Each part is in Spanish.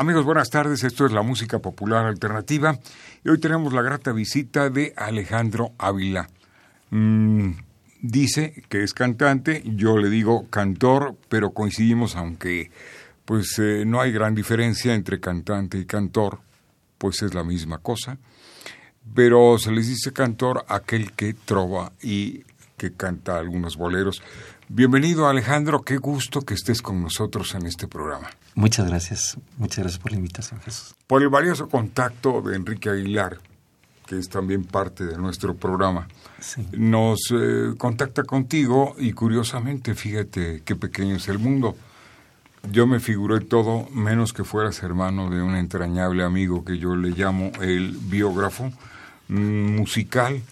Amigos, buenas tardes. Esto es la música popular alternativa y hoy tenemos la grata visita de Alejandro Ávila. Mm, dice que es cantante, yo le digo cantor, pero coincidimos aunque pues eh, no hay gran diferencia entre cantante y cantor, pues es la misma cosa. Pero se les dice cantor aquel que trova y que canta algunos boleros. Bienvenido Alejandro, qué gusto que estés con nosotros en este programa. Muchas gracias, muchas gracias por la invitación, Jesús. Por el valioso contacto de Enrique Aguilar, que es también parte de nuestro programa, nos eh, contacta contigo y curiosamente, fíjate qué pequeño es el mundo. Yo me figuré todo menos que fueras hermano de un entrañable amigo que yo le llamo el biógrafo mm, musical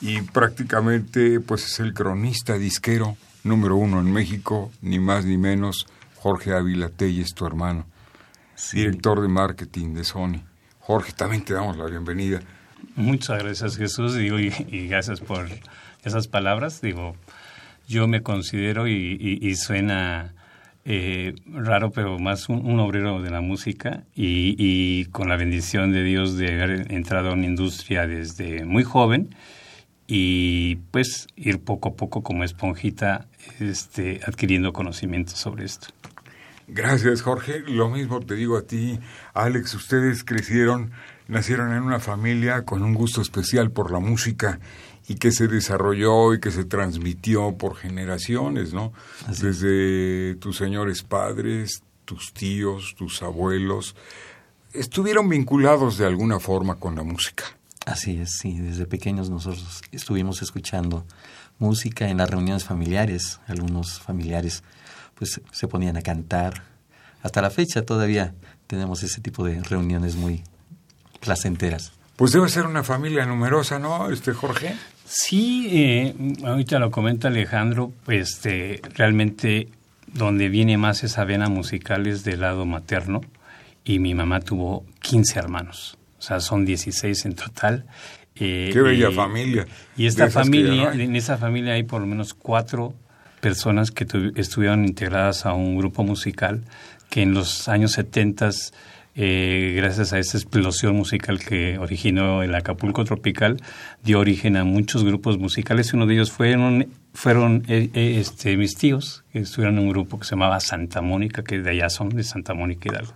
y prácticamente pues es el cronista disquero número uno en México, ni más ni menos, Jorge Ávila Telles, tu hermano, director de marketing de Sony. Jorge, también te damos la bienvenida. Muchas gracias Jesús digo, y, gracias por esas palabras. Digo, yo me considero y, suena eh, raro, pero más un, obrero de la música y, y, con la bendición de Dios de haber entrado a una industria desde muy joven y pues ir poco a poco como esponjita este, adquiriendo conocimiento sobre esto. Gracias, Jorge. Lo mismo te digo a ti, Alex. Ustedes crecieron, nacieron en una familia con un gusto especial por la música y que se desarrolló y que se transmitió por generaciones, ¿no? Desde tus señores padres, tus tíos, tus abuelos, estuvieron vinculados de alguna forma con la música. Así es, sí, desde pequeños nosotros estuvimos escuchando música en las reuniones familiares, algunos familiares pues se ponían a cantar. Hasta la fecha todavía tenemos ese tipo de reuniones muy placenteras. Pues debe ser una familia numerosa, ¿no, este Jorge? Sí, eh, ahorita lo comenta Alejandro, pues este, realmente donde viene más esa vena musical es del lado materno y mi mamá tuvo 15 hermanos o sea, son 16 en total. Eh, Qué bella familia. Y esta familia, en esa familia hay por lo menos cuatro personas que estuvieron integradas a un grupo musical que en los años 70, eh, gracias a esa explosión musical que originó el Acapulco Tropical, dio origen a muchos grupos musicales. Uno de ellos fueron, fueron eh, este, mis tíos, que estuvieron en un grupo que se llamaba Santa Mónica, que de allá son, de Santa Mónica Hidalgo.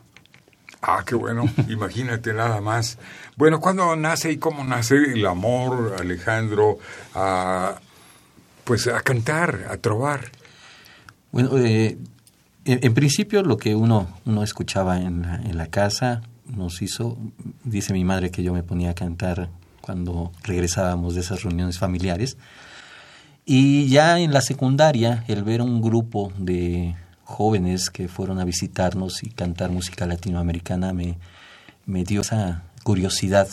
Ah, qué bueno, imagínate nada más. Bueno, ¿cuándo nace y cómo nace el amor, Alejandro, a, pues a cantar, a trobar? Bueno, eh, en, principio lo que uno, uno escuchaba en la, en la casa nos hizo, dice mi madre que yo me ponía a cantar cuando regresábamos de esas reuniones familiares. Y ya en la secundaria, el ver un grupo de jóvenes que fueron a visitarnos y cantar música latinoamericana me, me dio esa curiosidad.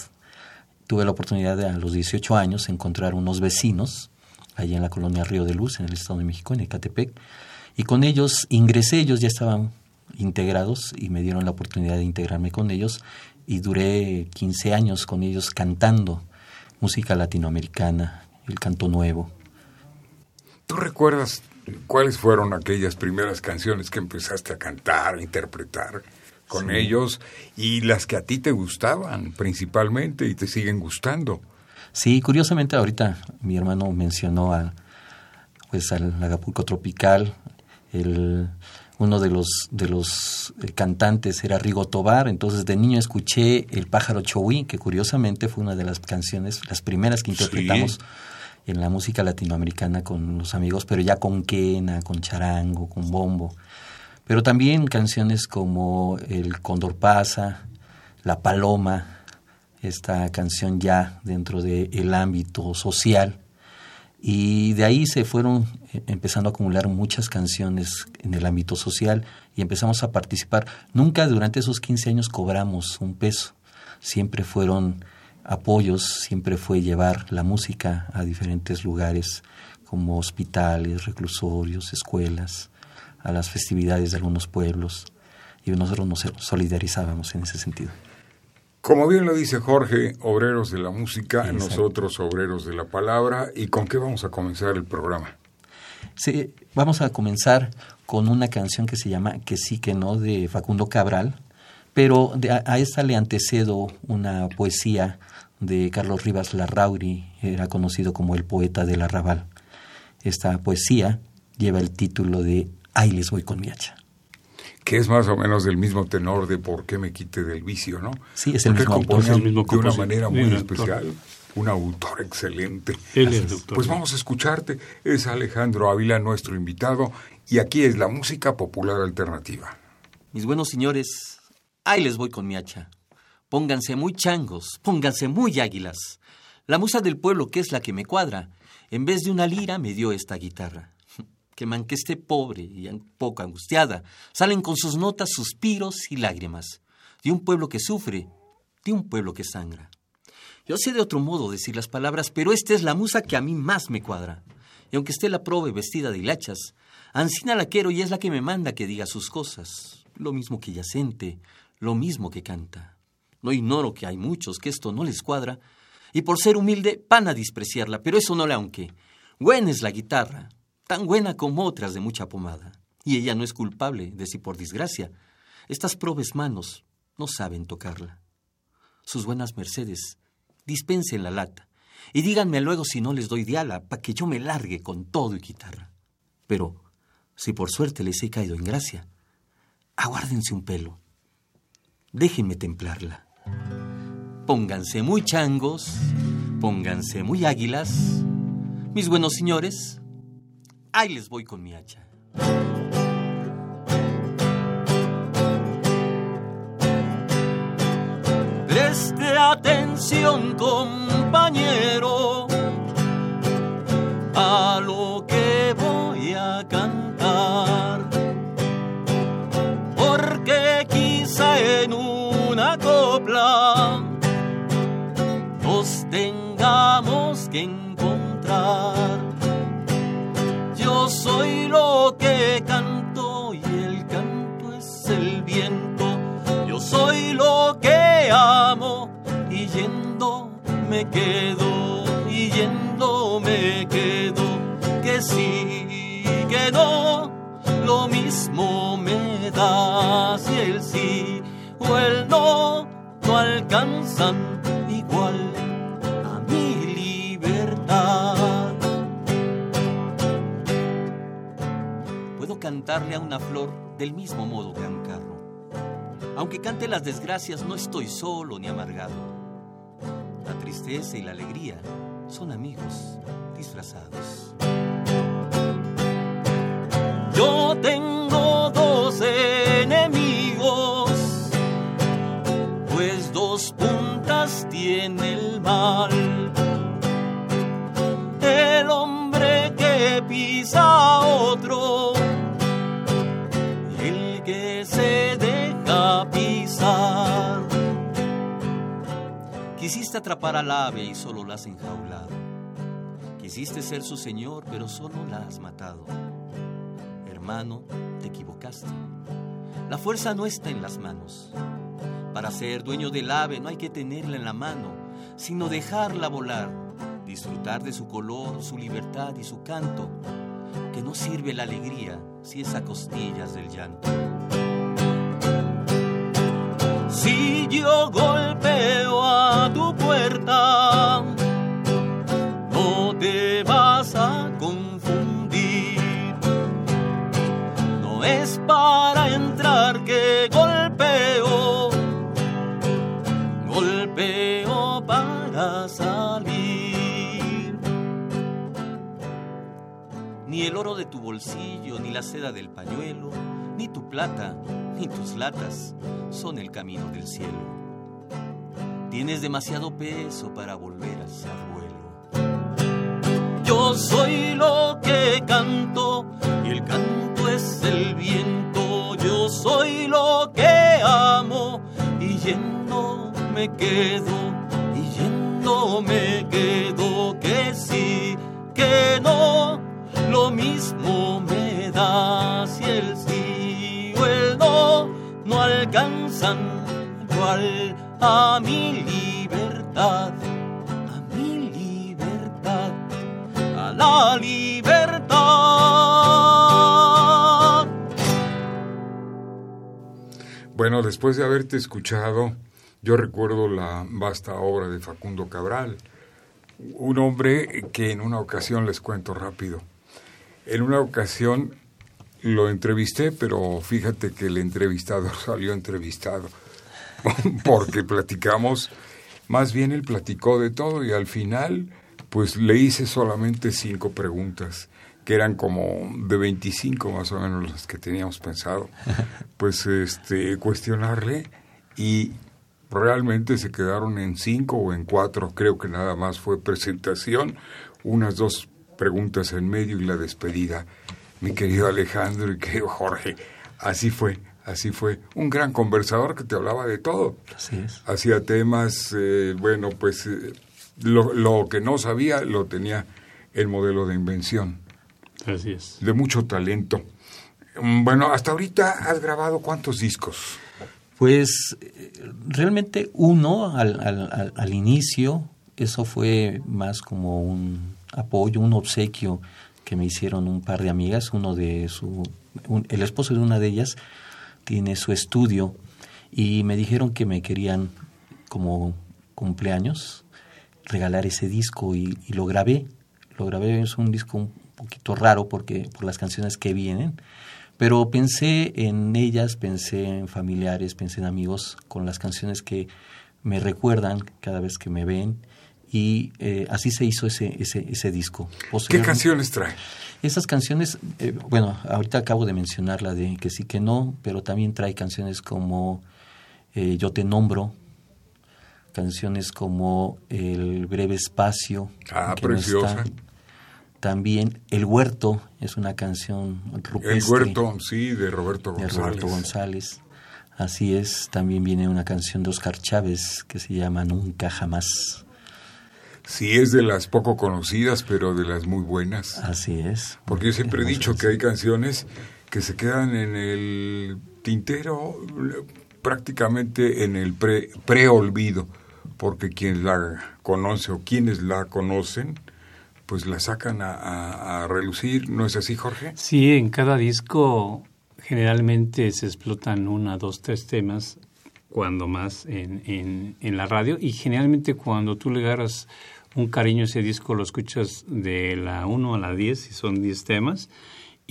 Tuve la oportunidad de a los 18 años encontrar unos vecinos allá en la colonia Río de Luz, en el Estado de México, en Ecatepec, y con ellos ingresé, ellos ya estaban integrados y me dieron la oportunidad de integrarme con ellos y duré 15 años con ellos cantando música latinoamericana, el canto nuevo. ¿Tú recuerdas ¿Cuáles fueron aquellas primeras canciones que empezaste a cantar, a interpretar con ellos y las que a ti te gustaban principalmente y te siguen gustando? Sí, curiosamente ahorita mi hermano mencionó a, pues al Acapulco Tropical, el, uno de los, de los eh, cantantes era Rigo Tobar, entonces de niño escuché El pájaro Chowí, que curiosamente fue una de las canciones, las primeras que interpretamos en la música latinoamericana con los amigos, pero ya con quena, con charango, con bombo. Pero también canciones como El Cóndor pasa, La Paloma, esta canción ya dentro del ámbito social. Y de ahí se fueron eh, empezando a acumular muchas canciones en el ámbito social y empezamos a participar. Nunca durante esos 15 años cobramos un peso. Siempre fueron apoyos, siempre fue llevar la música a diferentes lugares como hospitales, reclusorios, escuelas, a las festividades de algunos pueblos. Y nosotros nos solidarizábamos en ese sentido. Como bien lo dice Jorge, obreros de la música, nosotros obreros de la palabra. ¿Y con qué vamos a comenzar el programa? Sí, vamos a comenzar con una canción que se llama Que sí, que no, de Facundo Cabral, pero a, esta le antecedo una poesía de Carlos Rivas Larrauri, era conocido como el poeta del arrabal. Esta poesía lleva el título de Ahí les voy con mi hacha que es más o menos del mismo tenor de por qué me quite del vicio, ¿no? Sí, es el mismo, el mismo de una manera muy especial. Un autor excelente. Él es doctor. Pues vamos a escucharte. Es Alejandro Ávila, nuestro invitado, y aquí es la música popular alternativa. Mis buenos señores, ahí les voy con mi hacha. Pónganse muy changos, pónganse muy águilas. La musa del pueblo, que es la que me cuadra, en vez de una lira me dio esta guitarra que esté pobre y un poco angustiada, salen con sus notas suspiros y lágrimas, de un pueblo que sufre, de un pueblo que sangra. Yo sé de otro modo decir las palabras, pero esta es la musa que a mí más me cuadra. Y aunque esté la prove vestida de hilachas, Ancina la quiero y es la que me manda que diga sus cosas, lo mismo que yacente, lo mismo que canta. No ignoro que hay muchos que esto no les cuadra, y por ser humilde van a despreciarla, pero eso no le aunque. Buena es la guitarra, tan buena como otras de mucha pomada. Y ella no es culpable de si por desgracia estas probes manos no saben tocarla. Sus buenas mercedes, dispensen la lata y díganme luego si no les doy diala para que yo me largue con todo y guitarra. Pero, si por suerte les he caído en gracia, aguárdense un pelo. Déjenme templarla. Pónganse muy changos, pónganse muy águilas. Mis buenos señores, Ahí les voy con mi hacha. Preste atención, compañero, yendo me quedo y yendo me quedo. Que sí, que no, lo mismo me da si el sí o el no no alcanzan igual cantarle a una flor del mismo modo que a un carro. Aunque cante las desgracias, no estoy solo ni amargado. La tristeza y la alegría son amigos disfrazados. Yo tengo dos enemigos, pues dos puntas tiene el mal. El hombre que pisa a otro Quisiste atrapar al ave y solo la has enjaulado. Quisiste ser su señor, pero solo la has matado. Hermano, te equivocaste. La fuerza no está en las manos. Para ser dueño del ave no hay que tenerla en la mano, sino dejarla volar, disfrutar de su color, su libertad y su canto, que no sirve la alegría si es a costillas del llanto. Si yo golpeo a para entrar que golpeo, golpeo para salir. Ni el oro de tu bolsillo, ni la seda del pañuelo ni tu plata, ni tus latas son el camino del cielo. Tienes demasiado peso para volver a ser vuelo. Yo soy lo que canto y el canto es el viento. Yo soy lo que amo y yendo me quedo y yendo me quedo que sí, que no, lo mismo me da si el sí o el no no alcanzan igual a mi libertad, a mi libertad, a la libertad. Bueno, después de haberte escuchado, yo recuerdo la vasta obra de Facundo Cabral, un hombre que en una ocasión, les cuento rápido, en una ocasión lo entrevisté, pero fíjate que el entrevistador salió entrevistado, porque platicamos, más bien él platicó de todo y al final, pues le hice solamente cinco preguntas, que eran como de 25 más o menos las que teníamos pensado, pues este, cuestionarle y realmente se quedaron en cinco o en cuatro, creo que nada más fue presentación, unas dos preguntas en medio y la despedida. Mi querido Alejandro y querido Jorge, así fue, así fue. Un gran conversador que te hablaba de todo. Así es. Hacía temas, eh, bueno, pues eh, lo, lo que no sabía lo tenía el modelo de invención. Así es. De mucho talento. Mm, Bueno, hasta ahorita has grabado cuántos discos? Pues realmente uno al, al, al, al inicio, eso fue más como un apoyo, un obsequio que me hicieron un par de amigas, uno de su, un- el esposo de una de ellas tiene su estudio y me dijeron que me querían como cumpleaños regalar ese disco y, y lo grabé. Lo grabé, es un disco un poquito raro porque por las canciones que vienen, pero pensé en ellas, pensé en familiares, pensé en amigos con las canciones que me recuerdan cada vez que me ven y eh, así se hizo ese, ese, ese disco. ¿Qué canciones trae? esas canciones, eh, bueno, ahorita acabo de mencionar la de Que sí que no, pero también trae canciones como eh, Yo te nombro, canciones como El breve espacio. Ah, no preciosa. está. También El huerto es una canción rupestre El Huerto, sí, de Roberto de González. Roberto González. Así es, también viene una canción de Oscar Chávez que se llama Nunca Jamás. Sí, es de las poco conocidas, pero de las muy buenas. Así es. Porque yo siempre he dicho que hay canciones que se quedan en el tintero, prácticamente en el pre, preolvido, porque quien la conoce o quienes la conocen, pues la sacan a, a- relucir. ¿No es así, Jorge? Sí, en cada disco generalmente se explotan una, dos, tres temas, cuando más en, en, en la radio, y generalmente cuando tú le agarras un cariño a ese disco, lo escuchas de la 1 a la 10, y son 10 temas,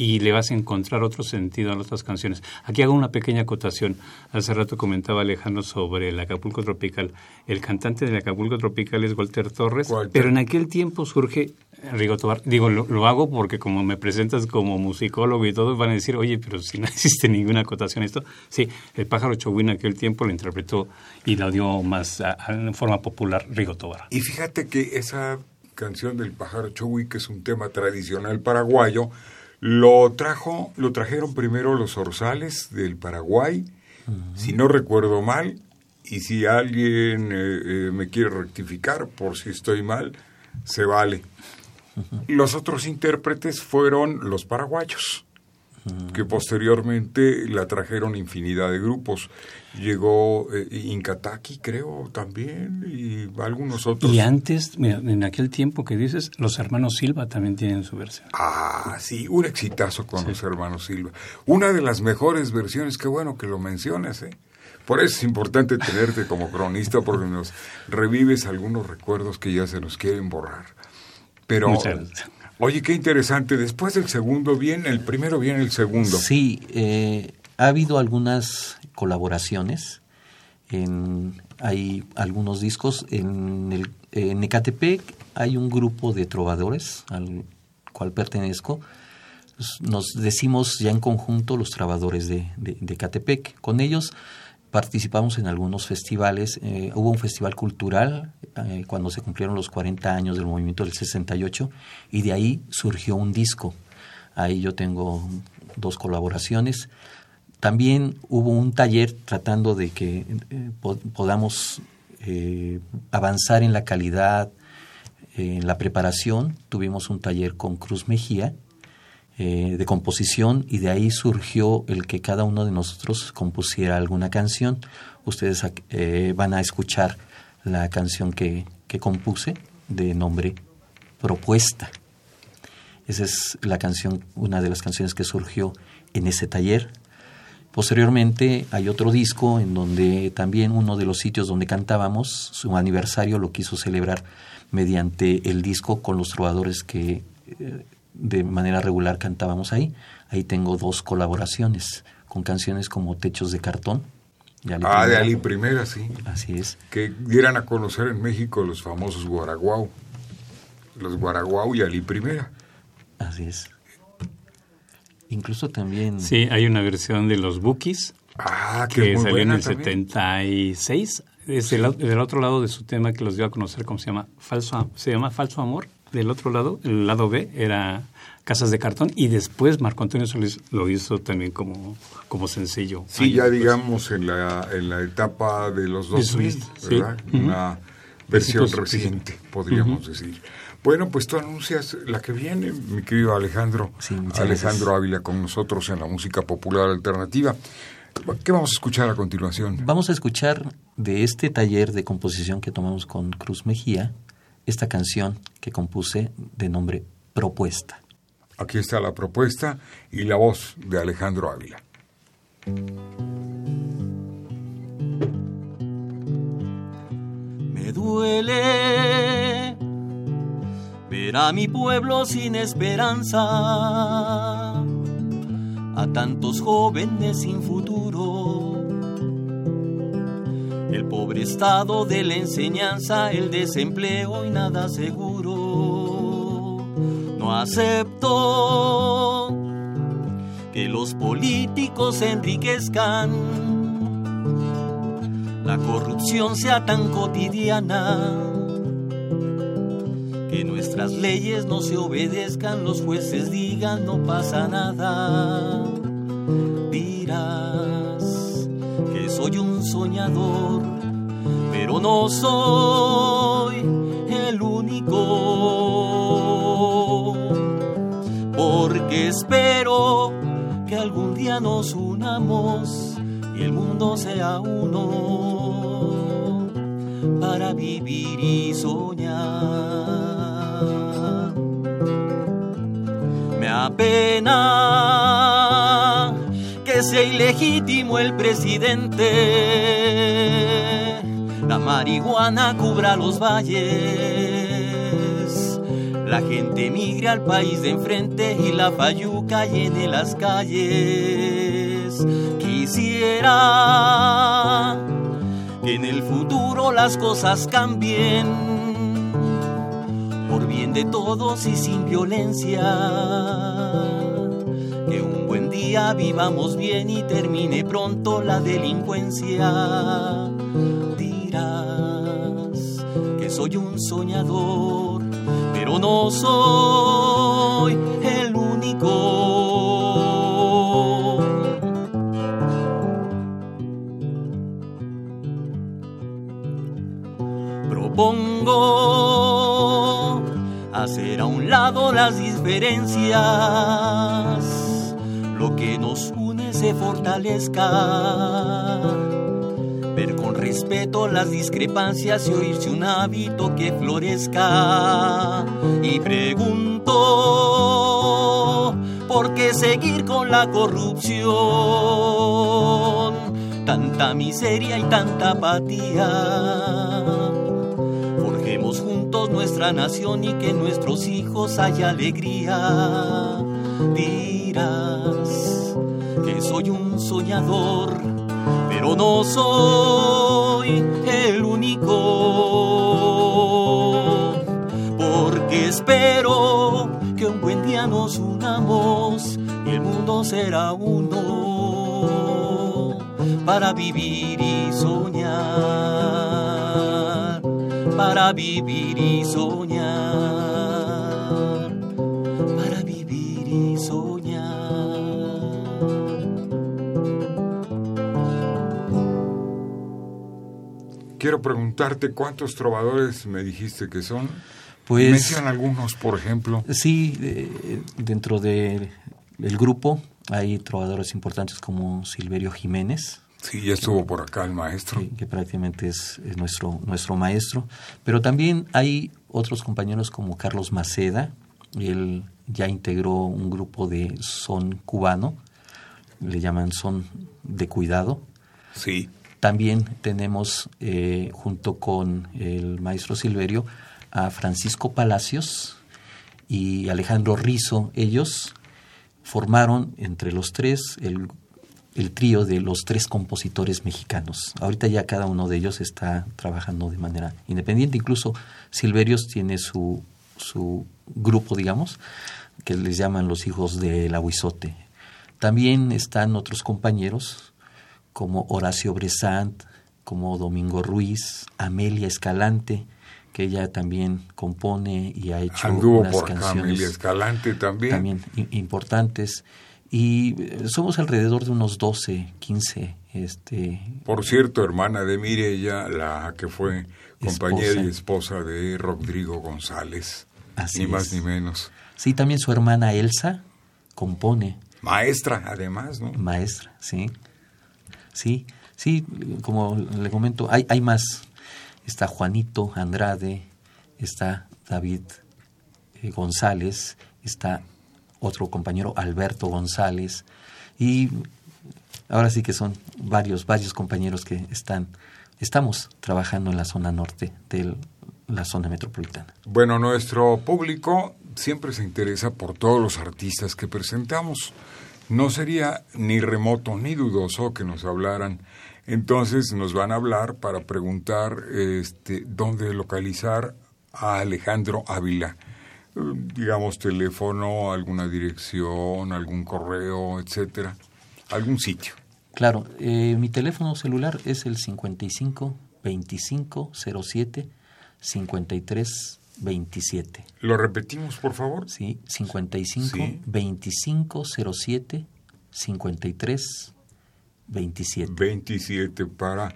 y le vas a encontrar otro sentido a las otras canciones. Aquí hago una pequeña acotación. Hace rato comentaba Alejandro sobre el Acapulco Tropical. El cantante del Acapulco Tropical es Walter Torres, Walter. pero en aquel tiempo surge Rigo Tobar. Digo, lo, lo hago porque como me presentas como musicólogo y todo, van a decir, oye, pero si no existe ninguna acotación a esto. Sí, el pájaro Chowin en aquel tiempo lo interpretó y lo dio más en forma popular Rigo Tobar. Y fíjate que esa canción del pájaro Chowi, que es un tema tradicional paraguayo, lo trajo, lo trajeron primero los orzales del Paraguay, si no recuerdo mal, y si alguien eh, eh, me quiere rectificar por si estoy mal, se vale. Los otros intérpretes fueron los paraguayos, que posteriormente la trajeron infinidad de grupos. Llegó eh, Incataki, creo, también, y algunos otros. Y antes, mira, en aquel tiempo que dices, los hermanos Silva también tienen su versión. Ah, sí, un exitazo con los hermanos Silva. Una de las mejores versiones, qué bueno que lo mencionas, ¿eh? Por eso es importante tenerte como cronista, porque nos revives algunos recuerdos que ya se nos quieren borrar. Pero, Muchas gracias. Oye, qué interesante, después del segundo viene, el primero viene el segundo. Sí, eh, ha habido algunas colaboraciones. En, hay algunos discos. En, el, en Ecatepec hay un grupo de trovadores al cual pertenezco. nos decimos ya en conjunto los trabajadores de, de, Catepec. Con ellos participamos en algunos festivales. Eh, hubo un festival cultural eh, cuando se cumplieron los 40 años del movimiento del 68 y de ahí surgió un disco. Ahí yo tengo dos colaboraciones. También hubo un taller tratando de que eh, podamos avanzar en la calidad, en la preparación. Tuvimos un taller con Cruz Mejía, eh, de composición y de ahí surgió el que cada uno de nosotros compusiera alguna canción. Ustedes eh, van a escuchar la canción que, que compuse de nombre Propuesta. Esa es la canción, una de las canciones que surgió en ese taller. Posteriormente hay otro disco en donde también uno de los sitios donde cantábamos, su aniversario lo quiso celebrar mediante el disco con los trovadores que eh, de manera regular cantábamos ahí. Ahí tengo dos colaboraciones con canciones como Techos de Cartón. De ah, de Ali Primera, sí. Así es. Que dieran a conocer en México los famosos Guaraguau. Los Guaraguau y Ali Primera. Así es. Incluso también... Sí, hay una versión de los Bookies. Ah, que salió en el 76. Es el, del otro lado de su tema que los dio a conocer, ¿cómo se llama? Falso, se llama Falso Amor del otro lado, el lado B, era Casas de Cartón y después Marco Antonio Solís lo hizo también como, como sencillo. Sí, ya digamos en la, en la etapa de los 2000, ¿verdad? Una versión reciente, podríamos decir. Bueno, pues tú anuncias la que viene, mi querido Alejandro. Alejandro Ávila con nosotros en la música popular alternativa. ¿Qué vamos a escuchar a continuación? Vamos a escuchar de este taller de composición que tomamos con Cruz Mejía, esta canción que compuse de nombre Propuesta. Aquí está la propuesta y la voz de Alejandro Ávila. Me duele ver a mi pueblo sin esperanza, a tantos jóvenes sin futuro el pobre estado de la enseñanza, el desempleo y nada seguro. No acepto que los políticos se enriquezcan, la corrupción sea tan cotidiana, que nuestras leyes no se obedezcan, los jueces digan no pasa nada. Dirás que soy un soñador pero no soy el único, porque espero que algún día nos unamos y el mundo sea uno para vivir y soñar. Me apena sea ilegítimo el presidente la marihuana cubra los valles. La gente migre al país de enfrente y la fayuca llene las calles. Quisiera que en el futuro las cosas cambien por bien de todos y sin violencia. Vivamos bien y termine pronto la delincuencia que soy un soñador, pero no soy el único. Propongo hacer a un lado las diferencias, se fortalezca ver con respeto las discrepancias y oírse un hábito que florezca. Y pregunto, ¿por qué seguir con la corrupción? Tanta miseria y tanta apatía. Forjemos juntos nuestra nación y que nuestros hijos haya alegría. Dirás que soy un soñador pero no soy el único, porque espero que un buen día nos unamos y el mundo será uno para vivir y soñar, para vivir y soñar, Quiero preguntarte cuántos trovadores me dijiste que son. Pues, Mencionan algunos, por ejemplo. Sí, dentro del grupo hay trovadores importantes como Silverio Jiménez. Sí, ya estuvo por acá el maestro. Que, prácticamente es, nuestro, nuestro maestro. Pero también hay otros compañeros como Carlos Maceda. Él ya integró un grupo de son cubano. Le llaman son de cuidado. Sí. También tenemos, eh, junto con el maestro Silverio, a Francisco Palacios y Alejandro Rizo. Ellos formaron entre los tres el, trío de los tres compositores mexicanos. Ahorita ya cada uno de ellos está trabajando de manera independiente. Incluso Silverios tiene su, su grupo, digamos, que les llaman los hijos del aguizote. También están otros compañeros como Horacio Bresant, como Domingo Ruiz, Amelia Escalante, que ella también compone y ha hecho unas canciones Escalante también. también importantes y eh, somos alrededor de unos 12, 15 este Por cierto, hermana de Mireya, la que fue compañera y esposa de Rodrigo González. Así ni más ni menos. Sí, también su hermana Elsa compone. Maestra, además, ¿no? Maestra, sí. Sí, sí, como le comento, hay, hay más está Juanito Andrade, está David eh, González, está otro compañero Alberto González y ahora sí que son varios, varios compañeros que están, estamos trabajando en la zona norte de la zona metropolitana. Bueno, nuestro público siempre se interesa por todos los artistas que presentamos. No sería ni remoto ni dudoso que nos hablaran entonces nos van a hablar para preguntar este, dónde localizar a Alejandro Ávila. Digamos teléfono, alguna dirección, algún correo, etcétera, algún sitio. Claro, eh, mi teléfono celular es el 55 25 07 53 27. ¿Lo repetimos, por favor? Sí, 55 25 07 53 27. 27 para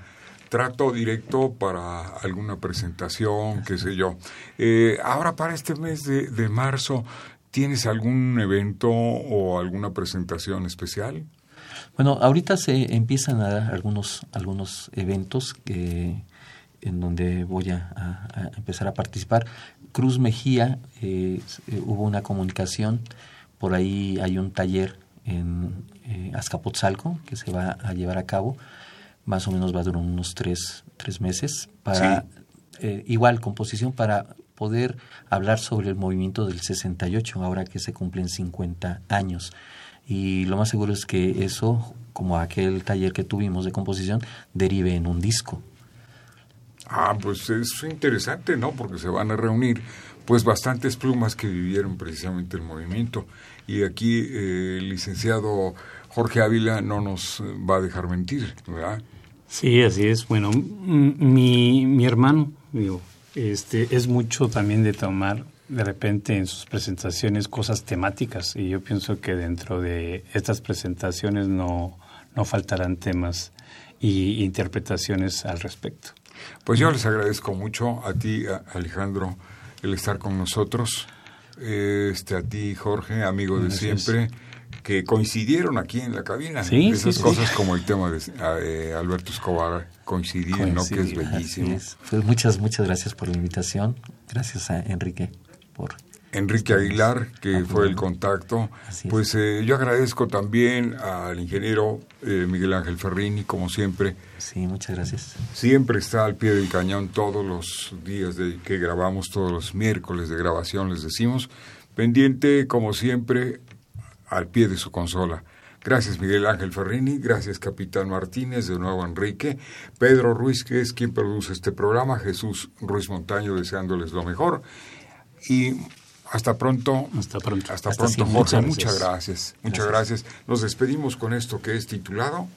trato directo para alguna presentación, qué sé yo. Eh, ahora para este mes de, de, marzo, ¿tienes algún evento o alguna presentación especial? Bueno, ahorita se empiezan a dar algunos, algunos eventos que, en donde voy a, empezar a participar. Cruz Mejía, eh, hubo una comunicación, por ahí hay un taller en eh, Azcapotzalco que se va a llevar a cabo. Más o menos va a durar unos tres, tres meses para, eh, igual, composición para poder hablar sobre el movimiento del 68, ahora que se cumplen 50 años. Y lo más seguro es que eso, como aquel taller que tuvimos de composición, derive en un disco. Ah, pues es interesante, ¿no? Porque se van a reunir pues bastantes plumas que vivieron precisamente el movimiento. Y aquí eh, el licenciado Jorge Ávila no nos va a dejar mentir, ¿verdad? Sí, así es. Bueno, mi, mi hermano, digo, este, es mucho también de tomar de repente en sus presentaciones cosas temáticas y yo pienso que dentro de estas presentaciones no, no faltarán temas y interpretaciones al respecto. Pues yo les agradezco mucho a ti, Alejandro, el estar con nosotros. Este, a ti, Jorge, amigo de siempre, que coincidieron aquí en la cabina. Sí, Esas cosas como el tema de eh, Alberto Escobar coincidieron, ¿no? Que es bellísimo. Pues muchas, muchas gracias por la invitación. Gracias a Enrique por Enrique Aguilar, que fue el contacto. Pues eh, yo agradezco también al ingeniero eh, Miguel Ángel Ferrini, como siempre. Sí, muchas gracias. Siempre está al pie del cañón todos los días de que grabamos, todos los miércoles de grabación, les decimos. Pendiente, como siempre, al pie de su consola. Gracias Miguel Ángel Ferrini, gracias Capitán Martínez, de nuevo Enrique, Pedro Ruiz, que es quien produce este programa, Jesús Ruiz Montaño deseándoles lo mejor y hasta pronto. Hasta pronto. Hasta, pronto, Jorge. Muchas gracias. Muchas gracias. Nos despedimos con esto que es titulado.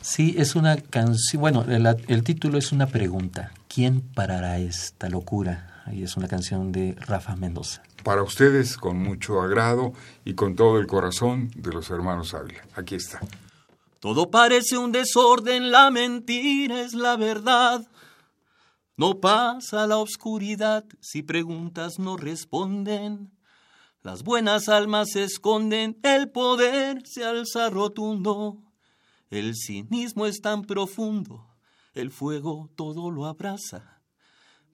Sí, es una canción. Bueno, el, título es una pregunta. ¿Quién parará esta locura? Ahí es una canción de Rafa Mendoza. Para ustedes, con mucho agrado y con todo el corazón de los hermanos Ávila. Aquí está. Todo parece un desorden, la mentira es la verdad. No pasa la oscuridad si preguntas no responden. Las buenas almas se esconden, el poder se alza rotundo. El cinismo es tan profundo, el fuego todo lo abraza.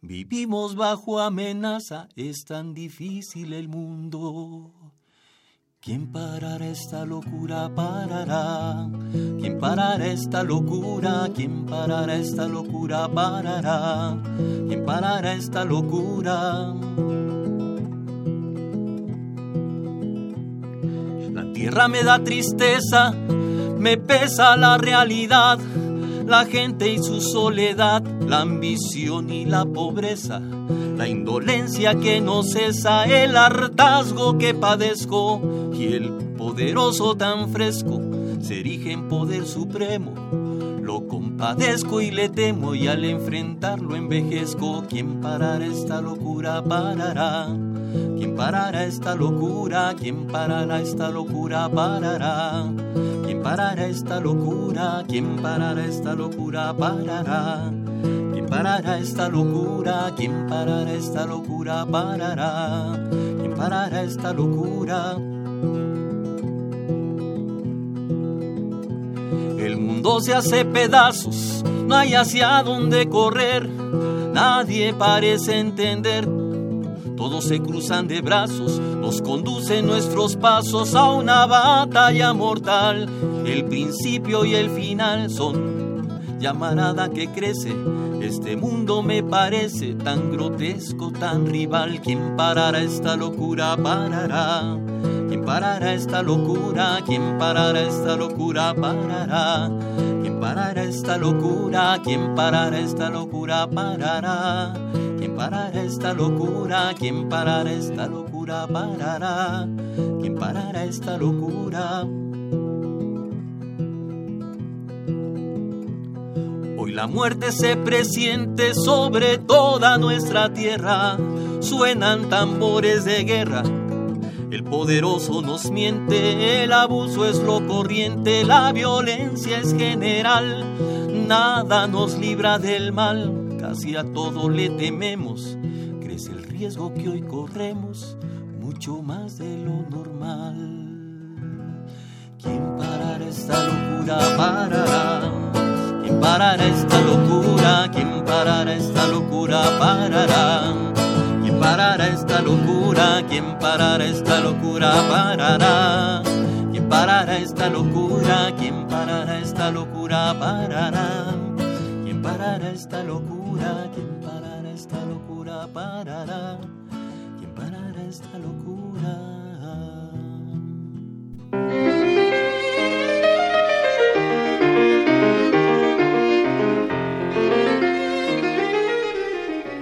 Vivimos bajo amenaza, es tan difícil el mundo. ¿Quién parará esta locura? Parará. ¿Quién parará esta locura? ¿Quién parará esta locura? Parará. ¿Quién parará esta locura? La tierra me da tristeza, me pesa la realidad, la gente y su soledad, la ambición y la pobreza la indolencia que no cesa, el hartazgo que padezco y el poderoso tan fresco se erige en poder supremo. Lo compadezco y le temo y al enfrentarlo envejezco. ¿Quién parará esta locura? Parará. ¿Quién parará esta locura? ¿Quién parará esta locura? Parará. ¿Quién parará esta locura? ¿Quién parará esta locura? Parará. ¿Quién parará esta locura? ¿Quién parará esta locura? Parará. ¿Quién parará esta locura? El mundo se hace pedazos, no hay hacia dónde correr, nadie parece entender. Todos se cruzan de brazos, nos conducen nuestros pasos a una batalla mortal. El principio y el final son llamarada que crece este mundo me parece tan grotesco, tan rival. ¿Quién parará esta locura? Parará. ¿Quién parará esta locura? ¿Quién parará esta locura? Parará. ¿Quién parará esta locura? ¿Quién parará esta locura? Parará. ¿Quién parará esta locura? ¿Quién parará esta locura? Parará. ¿Quién parará esta locura? La muerte se presiente sobre toda nuestra tierra. Suenan tambores de guerra. El poderoso nos miente, el abuso es lo corriente, la violencia es general. Nada nos libra del mal, casi a todo le tememos. Crece el riesgo que hoy corremos, mucho más de lo normal. ¿Quién parará esta locura? Parará ¿Quién parará esta locura? ¿Quién parará esta locura? Parará. ¿Quién parará esta locura? ¿Quién parará esta locura? Parará. ¿Quién parará esta locura? ¿Quién parará esta locura? Parará. ¿Quién parará esta locura? ¿Quién parará esta locura? Parará. ¿Quién parará esta locura?